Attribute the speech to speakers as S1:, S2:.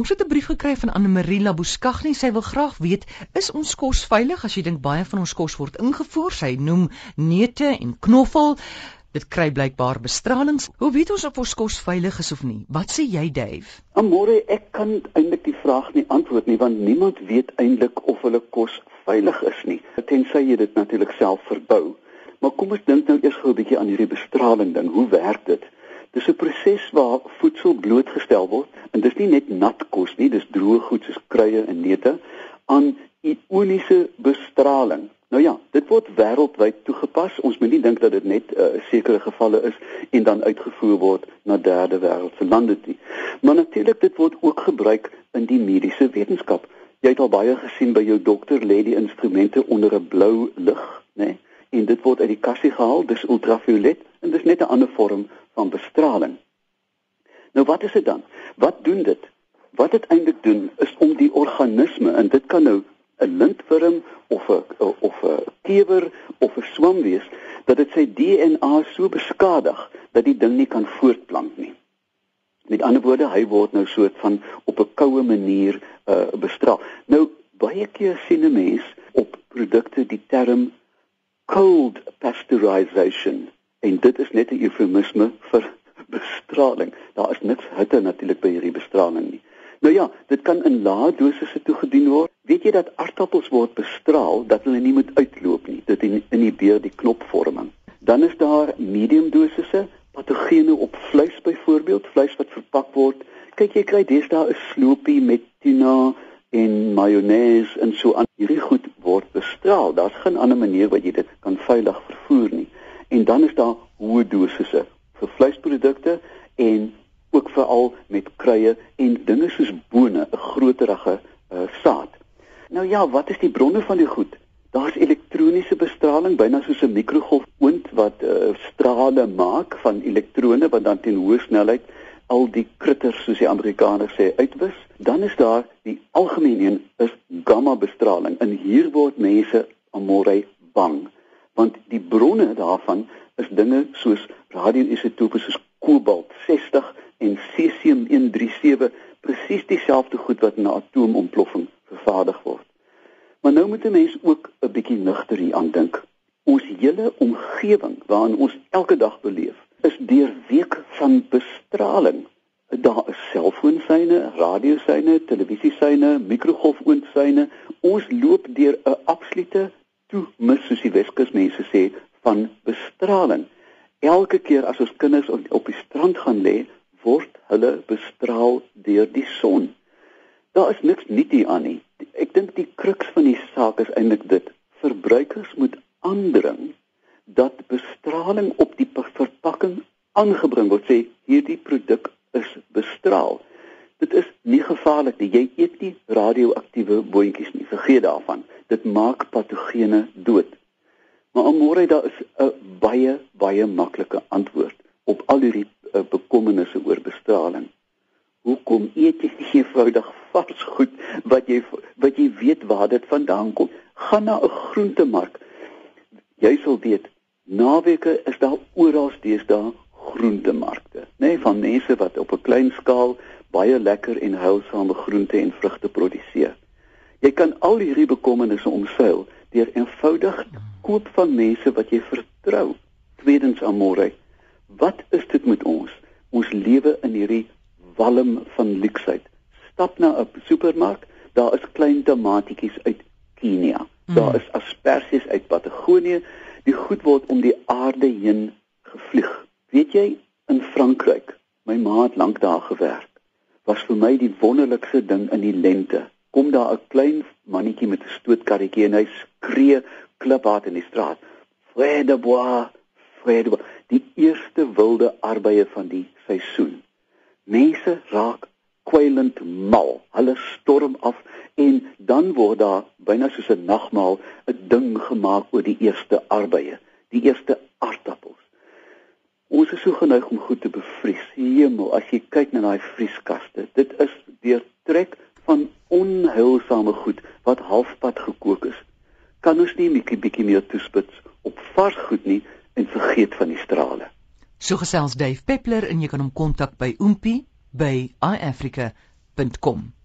S1: Ons het 'n brief gekry van Anne Marie Labouskagni. Sy wil graag weet, is ons kos veilig as jy dink baie van ons kos word ingevoer? Sy noem neute en knoffel. Dit kry blykbaar bestralings. Hoe weet ons of ons kos veilig is of nie? Wat sê jy, Dave?
S2: Amore, ek kan eintlik die vraag nie antwoord nie want niemand weet eintlik of hulle kos veilig is nie. Tensy jy dit natuurlik self verbou. Maar kom ons dink nou eers gou 'n bietjie aan hierdie bestraling ding. Hoe werk dit? Dis 'n proses waar voedsel blootgestel word en dis nie net nat kos nie, dis droë goed soos kruie en neute aan ioniese bestraling. Nou ja, dit word wêreldwyd toegepas. Ons moet nie dink dat dit net 'n uh, eh, sekere gevalle is en dan uitgevoer word na derde wêreldse lande nie. Maar natuurlik dit word ook gebruik in die mediese wetenskap. Jy het al baie gesien by jou dokter lê die instrumente onder 'n blou lig, né? Nee? en dit word uit die kassie gehaal, dis ultraviolet en dis net 'n ander vorm van bestraling. Nou wat is dit dan? Wat doen dit? Wat dit eintlik doen is om die organisme en dit kan nou 'n lintworm of 'n of 'n kewer of 'n swam wees dat dit sy DNA so beskadig dat die ding nie kan voortplant nie. Met ander woorde, hy word nou soort van op 'n koue manier uh, bestraal. Nou baie keer sien 'n mens op produkte die term cold pasteurization en dit is net 'n eufemisme vir bestraling. Daar is niks hitte natuurlik by hierdie bestraling nie. Nou ja, dit kan in lae dosisse toegedien word. Weet jy dat aardappels word bestraal dat hulle nie moet uitloop nie. Dit inhibeer die knopvorming. Dan is daar medium dosisse patogene op vleis byvoorbeeld, vleis wat verpak word. Kyk jy kry deesdae 'n sloopie met tuna en mayonnaise en so aan. Hierdie goed word bestraal. Daar's geen ander manier wat jy dit kan veilig vervoer nie. En dan is daar hoë dosisse vir vleisprodukte en ook veral met kruie en dinge soos bone, 'n groterige uh, saad. Nou ja, wat is die bronne van die goed? Daar's elektroniese bestraling, byna soos 'n mikrogolfoond wat uh, strale maak van elektrone wat dan teen hoë snelheid al die kritters soos die Amerikaners sê uitwis, dan is daar die algemeen een is gamma bestraling. En hier word mense almore bang want die bronne daarvan is dinge soos radioisotope soos kobalt 60 en cesium 137 presies dieselfde goed wat in 'n atoomontploffing vervaardig word. Maar nou moet 'n mens ook 'n bietjie nugter hier aan dink. Ons hele omgewing waarin ons elke dag beleef is deurweek van bestraling. Daar is selfoonsyne, radiosyne, televisiesyne, mikrogolfoonsyne. Ons loop deur 'n absolute toemis soos die Weskus mense sê van bestraling. Elke keer as ons kinders op die strand gaan lê, word hulle bestraal deur die son. Daar is niks nuut hier aan nie. Ek dink die kruks van die saak is eintlik dit: verbruikers moet aandring dat bestraling op die verpakking aangebring word sê hierdie produk is bestraal. Dit is nie gevaarlik nie. Jy eet nie radioaktiewe boontjies nie. Vergeet daarvan. Dit maak patogene dood. Maar môre daar is 'n baie baie maklike antwoord op al hierdie uh, bekommernisse oor bestraling. Hoekom eet jy nie eenvoudig vars goed wat jy wat jy weet waar dit vandaan kom? Gaan na 'n groentemark. Jy sal weet Naweke is daar oral deesdae groentemarkte, nê, nee, van mense wat op 'n klein skaal baie lekker en heilsame groente en vrugte produseer. Jy kan al hierdie bekommernisse omseil deur eenvoudig koop van mense wat jy vertrou. Tweedens amore, wat is dit met ons? Ons lewe in hierdie walm van luksheid. Stap na 'n supermark, daar is klein tomatietjies uit Kenia. Daar is asperges uit Patagonië Die goed word om die aarde heen gevlieg. Weet jy in Frankryk, my ma het lank daar gewerk. Was vir my die wonderlikste ding in die lente. Kom daar 'n klein mannetjie met 'n stootkarretjie en hy skree kliphard in die straat. Frede bois, frede bois. Die eerste wilde arbeie van die seisoen. Mense raak kwylend mal. Hulle storm af en dan word daar byna soos 'n nagmaal 'n ding gemaak oor die eerste arbeie, die eerste aardappels. Ons is so geneig om goed te bevries. Hemel, as jy kyk na daai vrieskaste, dit is deurtrek van onheilsame goed wat halfpad gekook is. Kan ons nie 'n bietjie bietjie meer toespits op vars goed nie en vergeet van die strale.
S1: So gesels Dave Peppler en jy kan hom kontak by oompie by iAfrica rsg.co.za.